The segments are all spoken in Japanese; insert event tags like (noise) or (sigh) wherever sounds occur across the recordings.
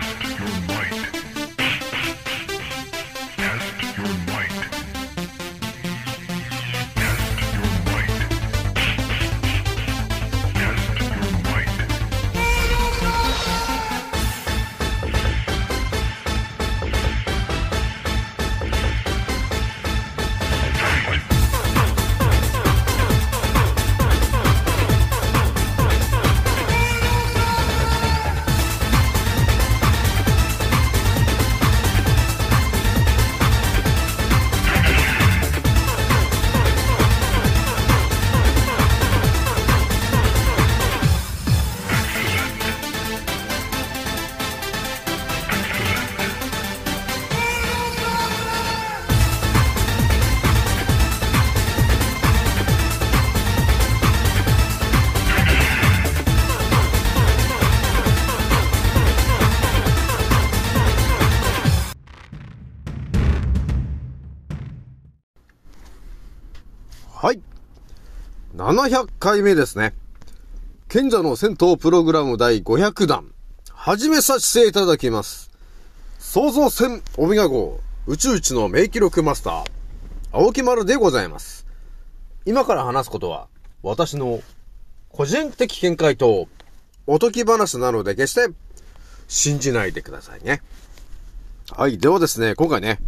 Test your might. 700回目ですね。賢者の戦闘プログラム第500弾。始めさせていただきます。創造戦オメガ号宇宙一の名記録マスター、青木丸でございます。今から話すことは、私の個人的見解とおとき話なので決して信じないでくださいね。はい。ではですね、今回ね、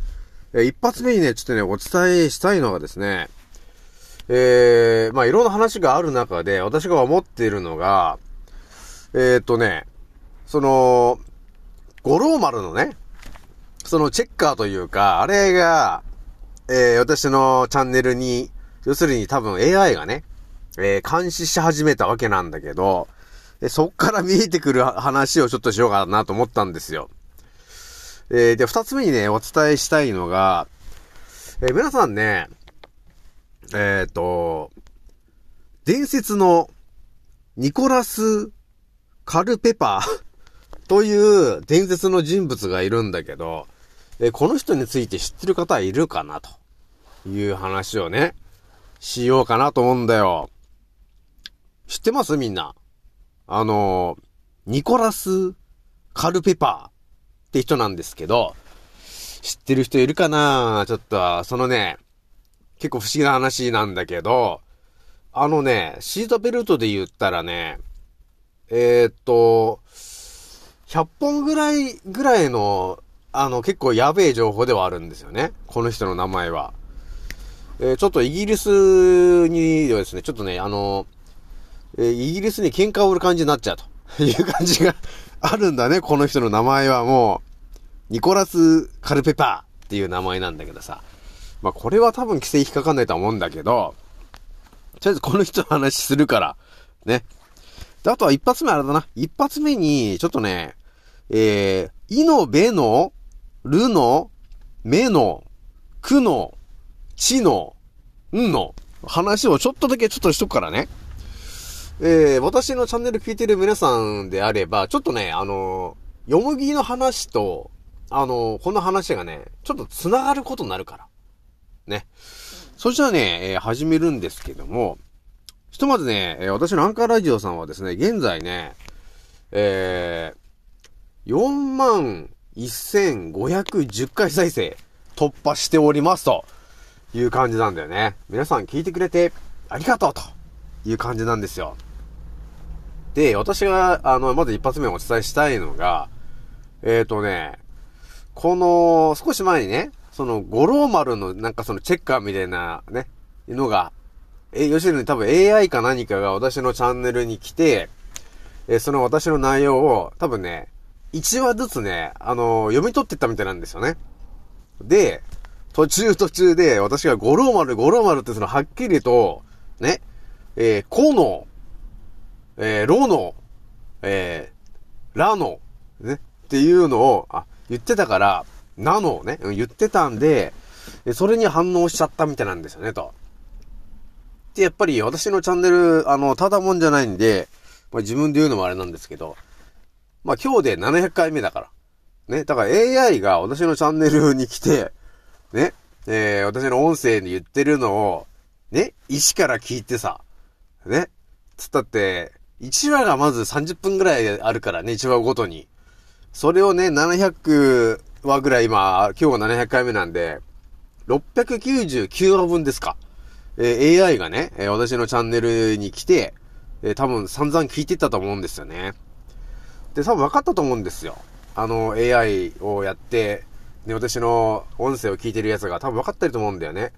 一発目にね、ちょっとね、お伝えしたいのがですね、えー、まあいろんな話がある中で、私が思っているのが、えー、っとね、その、五郎丸のね、そのチェッカーというか、あれが、えー、私のチャンネルに、要するに多分 AI がね、えー、監視し始めたわけなんだけど、でそっから見えてくる話をちょっとしようかなと思ったんですよ。えー、で、二つ目にね、お伝えしたいのが、えー皆さんね、えっ、と、伝説のニコラス・カルペパー (laughs) という伝説の人物がいるんだけど、えこの人について知ってる方はいるかなという話をね、しようかなと思うんだよ。知ってます？みんな。あの、ニコラス・カルペパーって人なんですけど、知ってる人いるかな？ちょっと、そのね、結構不思議な話なんだけど、あのね、シートベルトで言ったらね、えー、っと、100本ぐらい、ぐらいの、あの、結構やべえ情報ではあるんですよね。この人の名前は。えーちょっとイギリスにはですね、ちょっとね、あの、えーイギリスに喧嘩を売る感じになっちゃうという感じが (laughs) あるんだね、この人の名前はもう、ニコラス・カルペパーっていう名前なんだけどさ。まあ、これは多分規制引っかかんないとは思うんだけど、とりあえずこの人の話するから、ね。で、あとは一発目あれだな。一発目に、ちょっとね、えー、いの、べの、るの、めの、くの、ちの、んの、話をちょっとだけちょっとしとくからね。えー、私のチャンネル聞いてる皆さんであれば、ちょっとね、あの、よむぎの話と、あのこの話がね、ちょっと繋がることになるから。ね。そしたらね、えー始めるんですけども、ひとまずね、え私のアンカーラジオさんはですね、現在ね、えー、4万1510回再生突破しておりますという感じなんだよね。皆さん聞いてくれてありがとうという感じなんですよ。で、私が、あの、まず一発目お伝えしたいのが、えっ、ー、とね、この、少し前にね、その、五郎丸のなんかそのチェッカーみたいなね、のが、え、要するに多分 AI か何かが私のチャンネルに来て、え、その私の内容を多分ね、1話ずつね、あの読み取ってったみたいなんですよね。で、途中途中で私が五郎丸、五郎丸ってそのはっきりと、ね、えー、この、えー、ろの、えー、らの、ね、っていうのを、あ、言ってたから、なのをね、言ってたんで、それに反応しちゃったみたいなんですよね、と。で、やっぱり私のチャンネル、あの、ただもんじゃないんで、まあ、自分で言うのもあれなんですけど、まあ、今日で700回目だから。ね、だから AI が私のチャンネルに来て、ね、えー、私の音声に言ってるのを、ね、一から聞いてさ、ね、つったって、1話がまず30分ぐらいあるからね、1話ごとに。それをね、700話ぐらい今、今日が700回目なんで、699話分ですか。えー AI がね、え私のチャンネルに来て、えー多分散々聞いてったと思うんですよね。で、多分分かったと思うんですよ。あの、AI をやって、ね、私の音声を聞いてるやつが多分分かってると思うんだよね。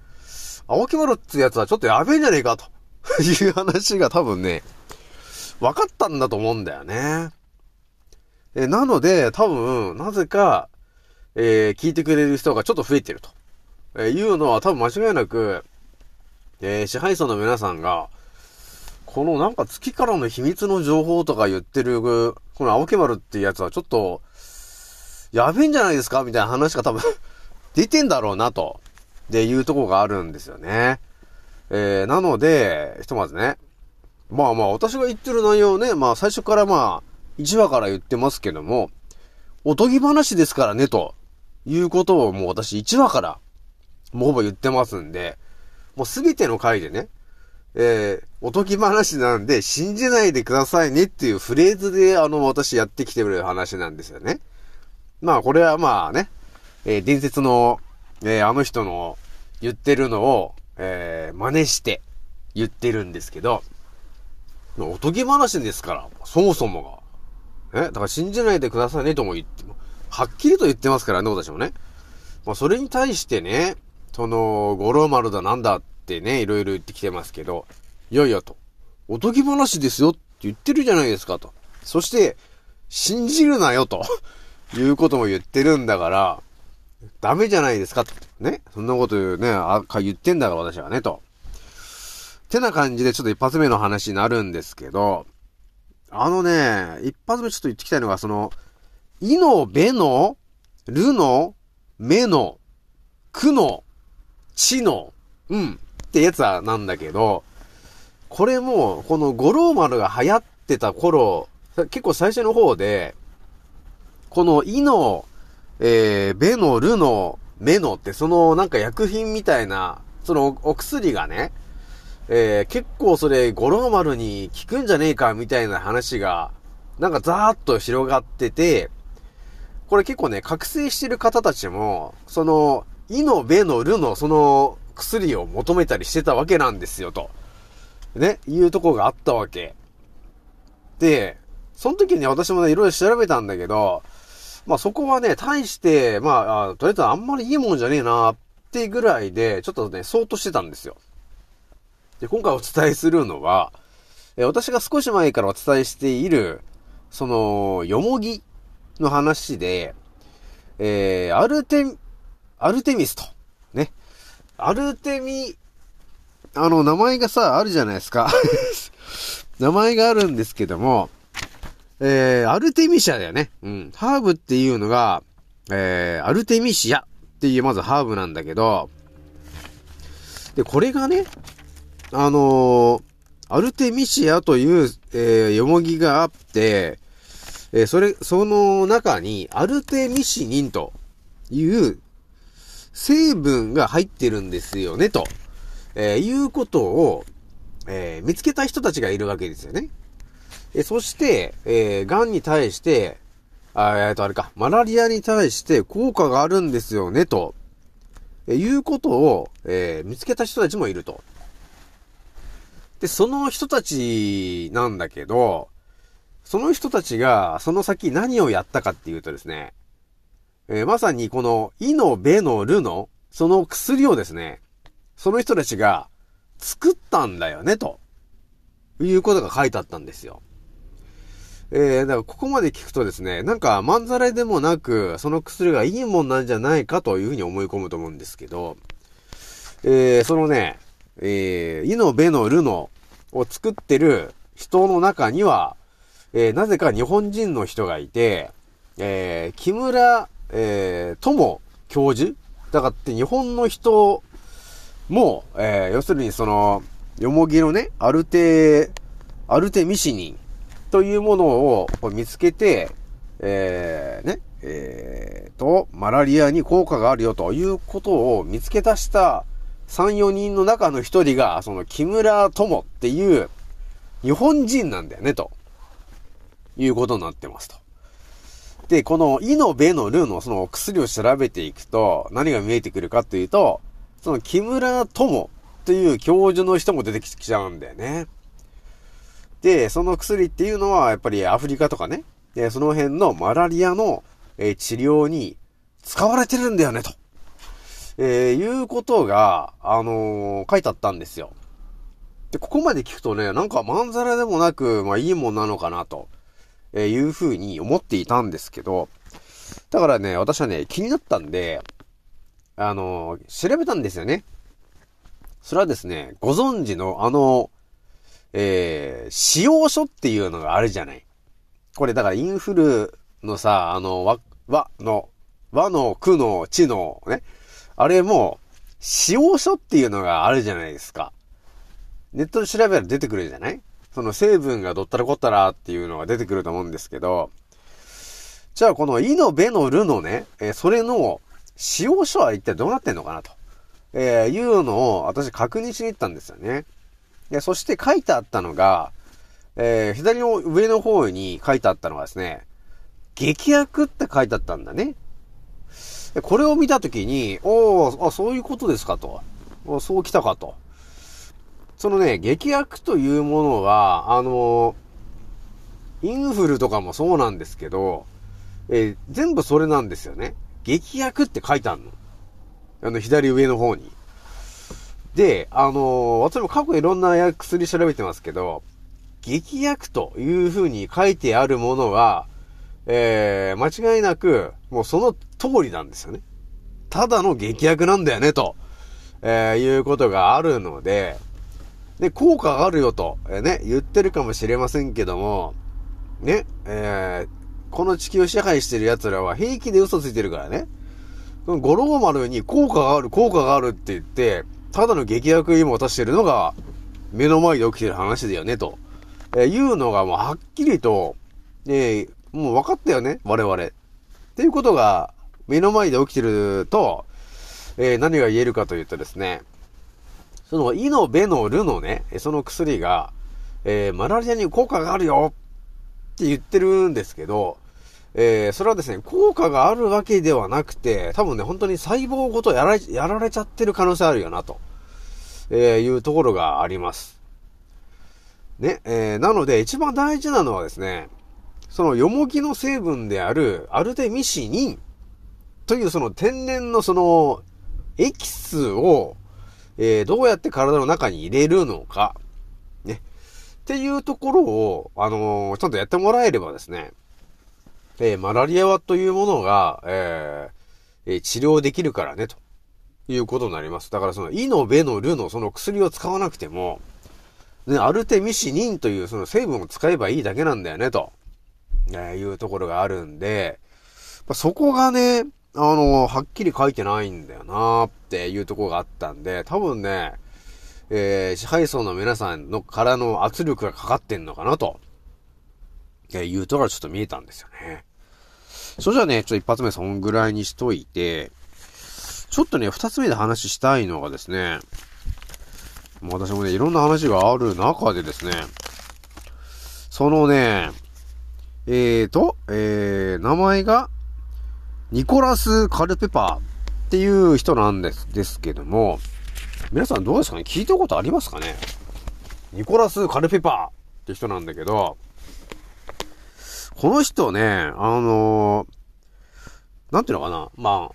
青木丸ってやつはちょっとやべえんじゃねえかと (laughs) いう話が多分ね、分かったんだと思うんだよね。えなので、多分、なぜか、えー聞いてくれる人がちょっと増えてると。えいうのは多分間違いなく、えー支配層の皆さんが、このなんか月からの秘密の情報とか言ってる、この青木丸っていうやつはちょっと、やべえんじゃないですかみたいな話が多分 (laughs) 出てんだろうなと。で、いうとこがあるんですよね。えー、なので、ひとまずね。まあまあ、私が言ってる内容ね、まあ最初からまあ、1話から言ってますけども、おとぎ話ですからね、ということをもう私1話から、もうほぼ言ってますんで、もうすべての回でね、えー、おとぎ話なんで信じないでくださいねっていうフレーズであの私やってきてる話なんですよね。まあこれはまあね、えー伝説の、えーあの人の言ってるのを、えー真似して言ってるんですけど、おとぎ話ですから、そもそもが。えだから信じないでくださいねとも言って、はっきりと言ってますからね、私もね。まあそれに対してね、その、五郎丸だなんだってね、いろいろ言ってきてますけど、いやいやと、おとぎ話ですよって言ってるじゃないですかと。そして、信じるなよと、いうことも言ってるんだから、ダメじゃないですかと。ね。そんなこと言うね、あ、か言ってんだから私はね、と。てな感じでちょっと一発目の話になるんですけど、あのね、一発目ちょっと言ってきたいのが、その、いの、べの、るの、めの、くの、ちの、うん、ってやつはなんだけど、これも、この五郎丸が流行ってた頃、結構最初の方で、このいの、えー、べの、るの、めのって、そのなんか薬品みたいな、そのお薬がね、えー、結構それ、五郎丸に効くんじゃねえか、みたいな話が、なんかザーッと広がってて、これ結構ね、覚醒してる方たちも、その、いの、べの、るの、その、薬を求めたりしてたわけなんですよ、と。ね、いうとこがあったわけ。で、その時にね、私もね、いろいろ調べたんだけど、まあそこはね、対して、まあ、あとりあえずあんまりいいもんじゃねえな、ってぐらいで、ちょっとね、そうとしてたんですよ。で、今回お伝えするのは、え私が少し前からお伝えしている、その、よもぎの話で、えー、アルテ、アルテミスと、ね。アルテミ、あの、名前がさ、あるじゃないですか。(laughs) 名前があるんですけども、えー、アルテミシアだよね。うん。ハーブっていうのが、えー、アルテミシアっていうまずハーブなんだけど、で、これがね、あのーアルテミシアという、えー、よもぎがあって、えーそれ、その中に、アルテミシニンという成分が入ってるんですよね、と、えーいうことを、えー見つけた人たちがいるわけですよね。えそして、えー、癌に対して、あえっと、あれか、マラリアに対して効果があるんですよね、と、えいうことを、え見つけた人たちもいると。で、その人たちなんだけど、その人たちが、その先何をやったかっていうとですね、えーまさにこの、イの、ベの、ルの、その薬をですね、その人たちが作ったんだよね、ということが書いてあったんですよ。えー、だからここまで聞くとですね、なんか、まんざらいでもなく、その薬がいいもんなんじゃないかというふうに思い込むと思うんですけど、えー、そのね、えー、イの、ベの、ルのを作ってる人の中には、えー、なぜか日本人の人がいて、えー、木村、えー、友教授？だからって日本の人も、えー、要するにその、よもぎのね、アルテ、アルテミシニンというものを見つけて、えー、ね、えー、と、マラリアに効果があるよということを見つけ出した3、4人の中の一人が、その木村友っていう日本人なんだよね、と。いうことになってますと。で、この、イのベのルのその薬を調べていくと、何が見えてくるかというと、その木村友という教授の人も出てきちゃうんだよね。で、その薬っていうのは、やっぱりアフリカとかね、でその辺のマラリアの、え治療に使われてるんだよね、と。えーいうことが、あのー書いてあったんですよ。で、ここまで聞くとね、なんかまんざらでもなく、まあいいもんなのかな、と、えーいうふうに思っていたんですけど、だからね、私はね、気になったんで、あのー調べたんですよね。それはですね、ご存知のあの、えー、使用書っていうのがあるじゃない。これだからインフルのさ、あの、和、和の、和の句の地のね、あれも、使用書っていうのがあるじゃないですか。ネットで調べたら出てくるじゃないその成分がどったらこったらっていうのが出てくると思うんですけど、じゃあこのイのベのルのね、えそれの使用書は一体どうなってんのかなと、えーいうのを私確認しに行ったんですよね。で、そして書いてあったのが、えー左の上の方に書いてあったのがですね、劇薬って書いてあったんだね。これを見たときに、おーあ、そういうことですかと。そうきたかと。そのね、劇薬というものは、あのインフルとかもそうなんですけど、えー全部それなんですよね。劇薬って書いてあるの。あの、左上の方に。で、あのー私も過去いろんな薬調べてますけど、劇薬という風に書いてあるものは、えー、間違いなく、もうその通りなんですよね。ただの劇薬なんだよね、と、えーいうことがあるので、で、効果があるよと、えーね、言ってるかもしれませんけども、ね、えーこの地球を支配してる奴らは平気で嘘ついてるからね。その五郎丸に効果がある、効果があるって言って、ただの劇薬を今渡してるのが、目の前で起きてる話だよね、と。えーいうのがもうはっきりと、えーもう分かったよね、我々。っていうことが、目の前で起きてると、えー何が言えるかというとですね、その、イのベのルのね、その薬が、えーマラリアに効果があるよって言ってるんですけど、えーそれはですね、効果があるわけではなくて、多分ね、本当に細胞ごとやられ、やられちゃってる可能性あるよな、と、えーいうところがあります。ね、えーなので、一番大事なのはですね、その、よもぎの成分である、アルテミシニンというその天然のその、エキスを、えーどうやって体の中に入れるのか、ね。っていうところを、あのーちゃんとやってもらえればですね、えーマラリアはというものが、えー治療できるからね、ということになります。だからその、イのベのルのその薬を使わなくても、ね、アルテミシニンというその成分を使えばいいだけなんだよね、と、えいうところがあるんで、まあそこがね、あのはっきり書いてないんだよなっていうとこがあったんで、多分ね、えー支配層の皆さんのからの圧力がかかってんのかなと、えーいうところがちょっと見えたんですよね。それじゃあね、ちょっと一発目そんぐらいにしといて、ちょっとね、二つ目で話したいのがですね、もう私もね、いろんな話がある中でですね、そのね、えーと、えー、名前が、ニコラス・カルペパーっていう人なんです、ですけども、皆さんどうですかね？聞いたことありますかね？ニコラス・カルペパーって人なんだけど、この人ね、あのーなんていうのかな？まあ、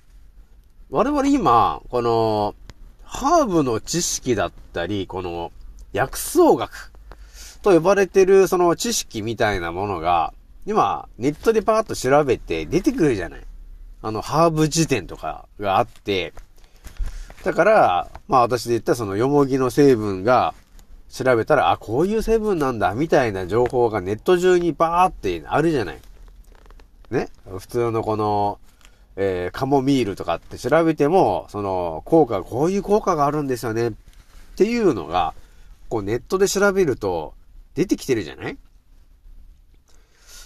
我々今、この、ハーブの知識だったり、この、薬草学と呼ばれてるその知識みたいなものが、今、ネットでパーッと調べて出てくるじゃない。あの、ハーブ辞典とかがあって、だから、まあ私で言ったそのよもぎの成分が調べたら、あ、こういう成分なんだ、みたいな情報がネット中にバーってあるじゃない。ね？普通のこの、えーカモミールとかって調べても、その、効果、こういう効果があるんですよね。っていうのが、こうネットで調べると出てきてるじゃない？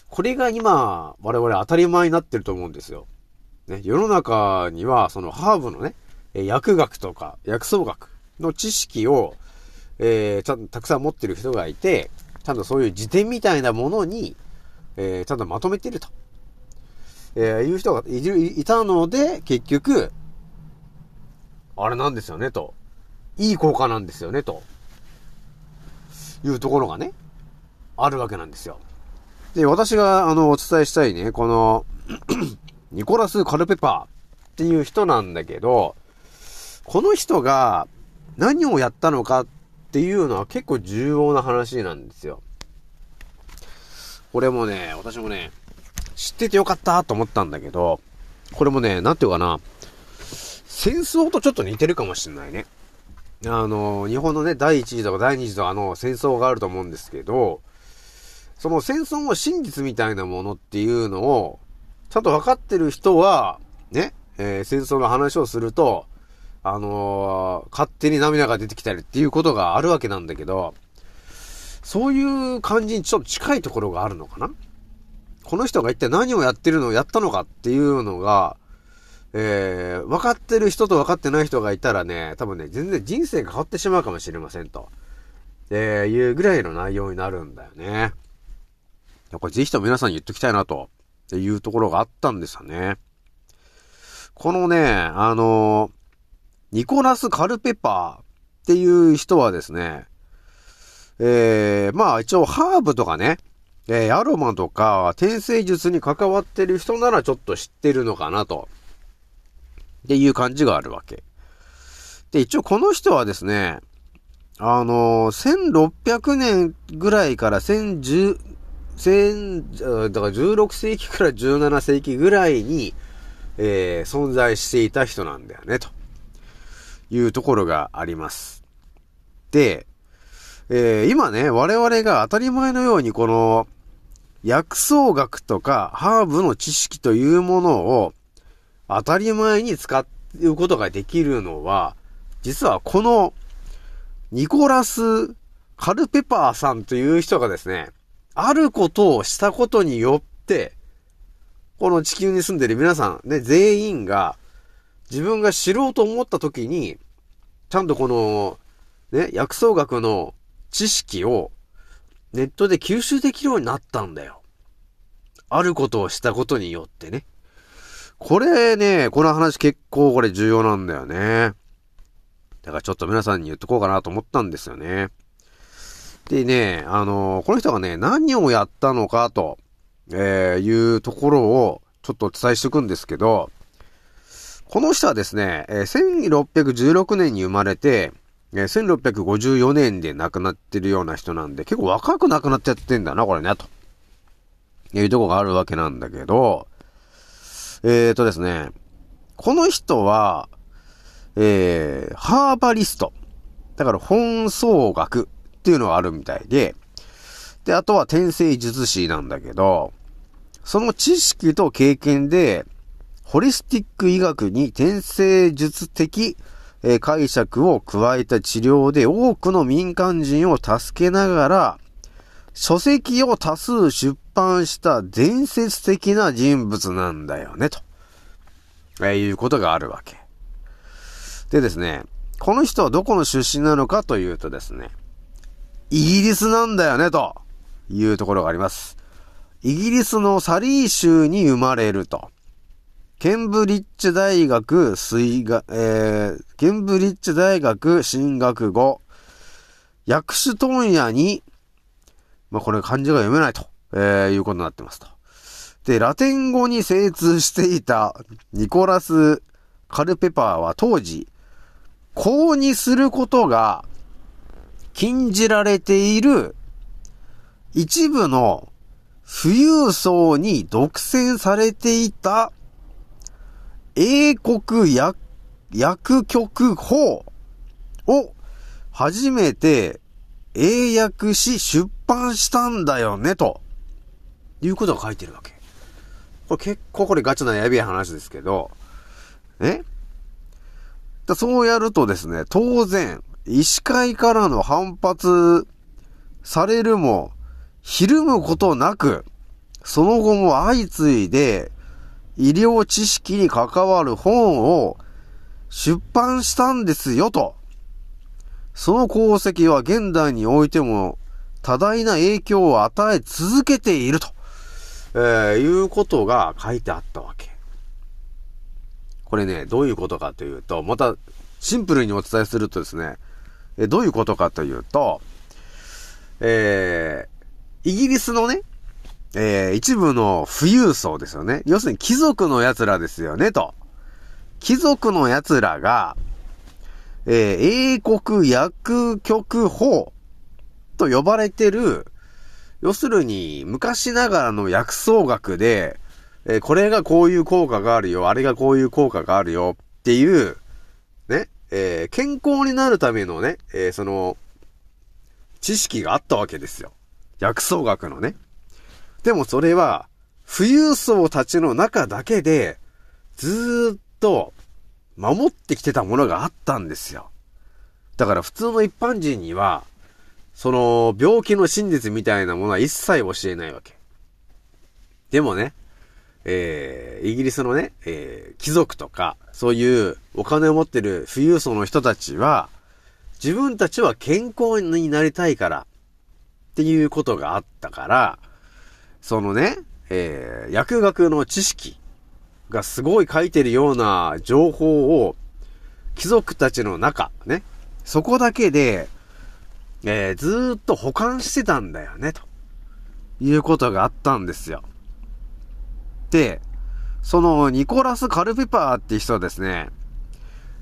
これが今、我々当たり前になってると思うんですよ。ね、世の中には、そのハーブのね、薬学とか薬草学の知識を、えーちゃんとたくさん持ってる人がいて、ちゃんとそういう辞典みたいなものに、えーちゃんとまとめてると。えーいう人がいる、いたので、結局、あれなんですよね、と。いい効果なんですよね、と。いうところがね、あるわけなんですよ。で、私が、あの、お伝えしたいね、この、ニコラス・カルペパーっていう人なんだけど、この人が何をやったのかっていうのは結構重要な話なんですよ。これもね、私もね、知っててよかったと思ったんだけど、これもね、なんていうかな、戦争とちょっと似てるかもしんないね。あの、日本のね、第一次とか第二次とかの戦争があると思うんですけど、その戦争の真実みたいなものっていうのを、ちゃんと分かってる人は、ね、えー戦争の話をすると、あのー勝手に涙が出てきたりっていうことがあるわけなんだけど、そういう感じにちょっと近いところがあるのかな？この人が一体何をやってるのをやったのかっていうのが、えー、分かってる人と分かってない人がいたらね、多分ね、全然人生が変わってしまうかもしれませんと。えー、いうぐらいの内容になるんだよね。これぜひとも皆さんに言っときたいなと、っていうところがあったんですよね。このね、あのニコラス・カルペパーっていう人はですね、えー、まあ一応ハーブとかね、えー、アロマとか転生術に関わってる人ならちょっと知ってるのかなと。っていう感じがあるわけ。で、一応この人はですね、あのー、1600年ぐらいから1010、千、だから16世紀から17世紀ぐらいに、えー、存在していた人なんだよね、というところがあります。で、えー今ね、我々が当たり前のようにこの、薬草学とかハーブの知識というものを当たり前に使うことができるのは、実はこのニコラス・カルペパーさんという人がですね、あることをしたことによって、この地球に住んでる皆さん、ね、全員が、自分が知ろうと思った時に、ちゃんとこの、ね、薬草学の知識をネットで吸収できるようになったんだよ。あることをしたことによってね。これね、この話結構これ重要なんだよね。だからちょっと皆さんに言っとこうかなと思ったんですよね。でね、あのこの人がね、何をやったのかと、えーいうところをちょっとお伝えしておくんですけど、この人はですね、えー1616年に生まれて、えー1654年で亡くなってるような人なんで、結構若く亡くなっちゃってんだな、これね、と。いうとこがあるわけなんだけど、えーとですね、この人は、えー、ハーバリスト。だから本草学っていうのがあるみたいで、で、あとは転生術師なんだけど、その知識と経験で、ホリスティック医学に転生術的、え解釈を加えた治療で多くの民間人を助けながら、書籍を多数出版した伝説的な人物なんだよね、と、えーいうことがあるわけ。でですね、この人はどこの出身なのかというとですね、イギリスなんだよね、というところがあります。イギリスのサリー州に生まれると。ケンブリッジ大学水学、えー、ケンブリッジ大学進学後、薬種問屋に、まあ、これ漢字が読めないと、えーいうことになってますと。で、ラテン語に精通していたニコラス・カルペパーは当時、公にすることが禁じられている一部の富裕層に独占されていた英国薬薬局法を初めて英訳し出版したんだよね、と。いうことが書いてるわけ。これ結構これガチなやべえ話ですけど、え？そうやるとですね、当然、医師会からの反発されるも、ひるむことなく、その後も相次いで、医療知識に関わる本を出版したんですよと。その功績は現代においても多大な影響を与え続けていると、えー、いうことが書いてあったわけ。これね、どういうことかというと、また、シンプルにお伝えするとですね、えどういうことかというと、えー、イギリスのね、えー、一部の富裕層ですよね。要するに貴族の奴らですよね、と。貴族の奴らが、えー、英国薬局法と呼ばれてる、要するに昔ながらの薬草学で、えー、これがこういう効果があるよ、あれがこういう効果があるよっていう、えー、健康になるためのね、えー、その、知識があったわけですよ。薬草学のね。でもそれは、富裕層たちの中だけで、ずっと守ってきてたものがあったんですよ。だから普通の一般人には、その病気の真実みたいなものは一切教えないわけ。でもね、えー、イギリスのね、えー、貴族とか、そういうお金を持ってる富裕層の人たちは、自分たちは健康になりたいから、っていうことがあったから、そのね、えー、薬学の知識がすごい書いてるような情報を、貴族たちの中、ね、そこだけで、えー、ずっと保管してたんだよね、ということがあったんですよ。で、そのニコラス・カルペパーって人はですね、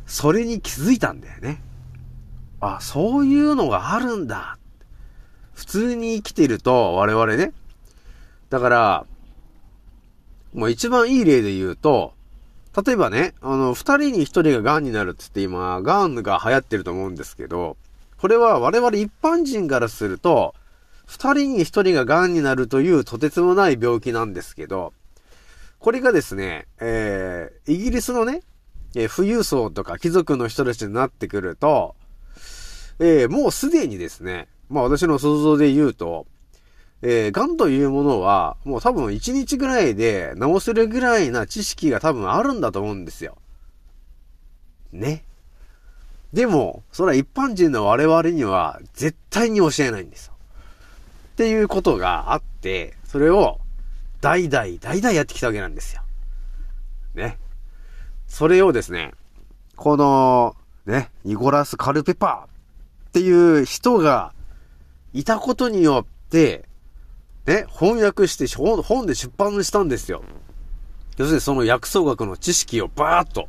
それに気づいたんだよね。あ、そういうのがあるんだ。普通に生きてると、我々ね。だから、もう一番いい例で言うと、例えばね、あの、二人に一人が癌になるって言って今、癌が流行ってると思うんですけど、これは我々一般人からすると、二人に一人が癌になるというとてつもない病気なんですけど、これがですね、えー、イギリスのね、えー、富裕層とか貴族の人たちになってくると、えー、もうすでにですね、まあ私の想像で言うと、えー、癌というものは、もう多分1日ぐらいで治せるぐらいな知識が多分あるんだと思うんですよ。ね。でも、それは一般人の我々には絶対に教えないんですよ。っていうことがあって、それを代々、代々やってきたわけなんですよ。ね。それをですね、この、ね、ニコラス・カルペパーっていう人がいたことによって、ね、翻訳して本で出版したんですよ。要するにその薬草学の知識をバーッと。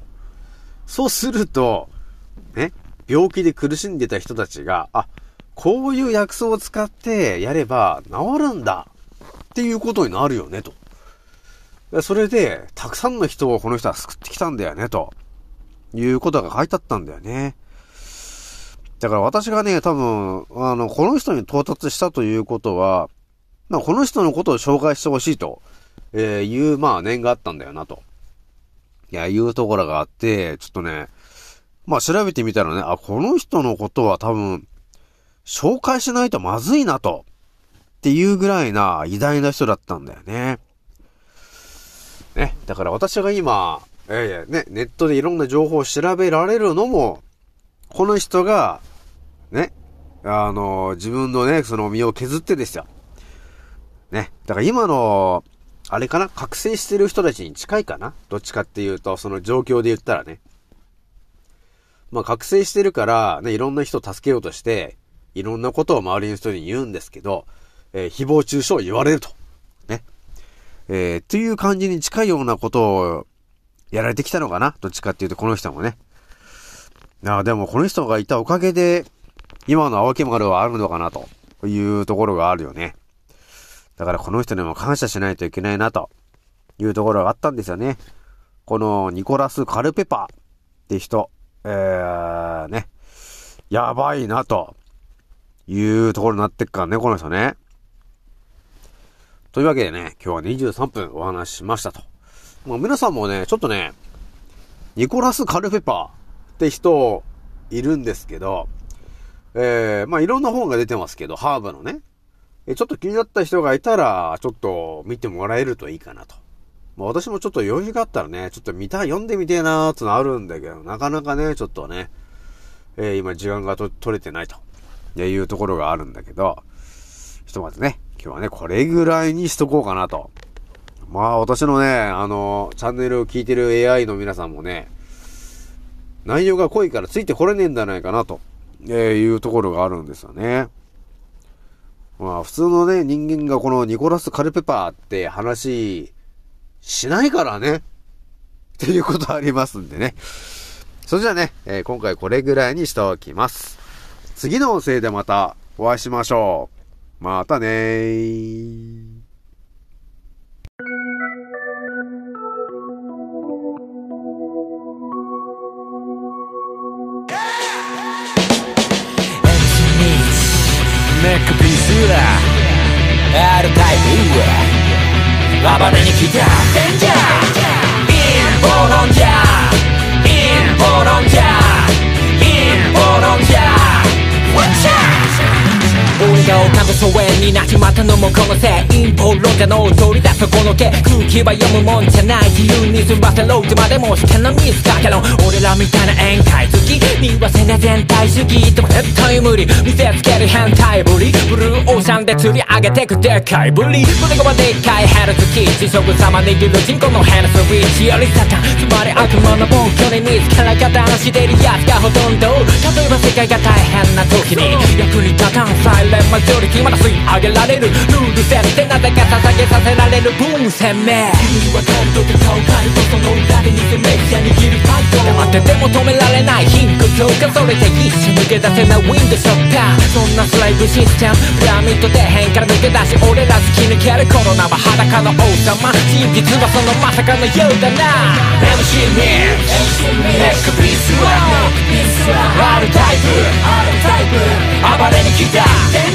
そうすると、ね、病気で苦しんでた人たちが、あ、こういう薬草を使ってやれば治るんだっていうことになるよね、と。それで、たくさんの人をこの人は救ってきたんだよね、と。いうことが書いてあったんだよね。だから私がね、多分、あの、この人に到達したということは、まあ、この人のことを紹介してほしいと、えー、いう、まあ、念があったんだよな、と。いや、いうところがあって、ちょっとね、まあ、調べてみたらね、あ、この人のことは多分、紹介しないとまずいな、と。っていうぐらいな偉大な人だったんだよね。ね。だから私が今、えー、ね、ネットでいろんな情報を調べられるのも、この人が、ね、あの、自分のね、その身を削ってですよ。ね。だから今の、あれかな覚醒してる人たちに近いかなどっちかっていうと、その状況で言ったらね。まあ、覚醒してるから、ね、いろんな人を助けようとして、いろんなことを周りの人に言うんですけど、えー、誹謗中傷を言われると。ね。えー、っていう感じに近いようなことをやられてきたのかな？どっちかっていうと、この人もね。ああ、でもこの人がいたおかげで、今の青木丸はあるのかなというところがあるよね。だからこの人にも感謝しないといけないなというところがあったんですよね。このニコラス・カルペパーって人、えー、ね、やばいなというところになってっからね、この人ね。というわけでね、今日は23分お話ししましたと。まあ、皆さんもね、ちょっとね、ニコラス・カルペパーって人いるんですけど、えー、まあ、いろんな本が出てますけど、ハーブのね。え、ちょっと気になった人がいたら、ちょっと見てもらえるといいかなと。まあ、私もちょっと余裕があったらね、ちょっと見たい、読んでみてえなーってのあるんだけど、なかなかね、ちょっとね、えー、今時間が取れてないと、いうところがあるんだけど、ひとまずね、今日はね、これぐらいにしとこうかなとまあ私のね、あの、チャンネルを聞いてる AI の皆さんもね、内容が濃いからついてこれねえんじゃないかなと、えーいうところがあるんですよね。まあ普通のね、人間がこのニコラス・カルペパーって話しないからね。っていうことありますんでね。それじゃあね、えー今回これぐらいにしておきます。次の音声でまたお会いしましょう。またねー。ネックピースだ R タイプ暴れに来たデンジャー陰謀論じゃ陰謀論じゃ陰が丘の疎遠になっちまったのもこのせい陰謀論者の取り出すこの手空気は読むもんじゃない自由に済ませろいつまでも試験のミスかけろ俺らみたいな宴会好き見忘れ全体主義でも絶対無理見せつける変態ぶり。ブルーオーシャンで釣り上げてくでかいぶり胸がでっかいヘルツキー地食様握る人口のヘルスリーチよりサタンつまり悪魔の暴挙に見つから加担してるやつがほとんど。例えば世界が大マジョリティまだ吸い上げられるルール設定なぜか捧げさせられるブーム攻め君は感動で顔変えるとその裏で偽メディア握るパイド黙ってても止められない貧困強化それで一瞬抜け出せないウィンドショッターそんなスライブシステムピラミッド底辺から抜け出し俺ら突き抜けるコロナは裸の王様真実はそのまさかのようだな MC ミックネックピースは R タイプ暴れに来た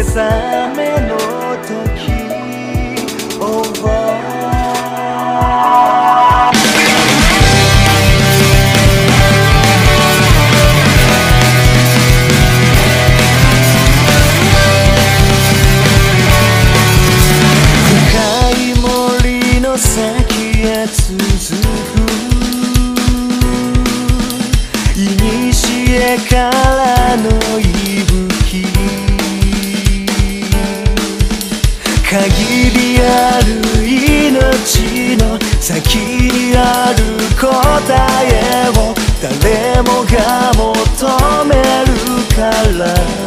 目誰もが求めるから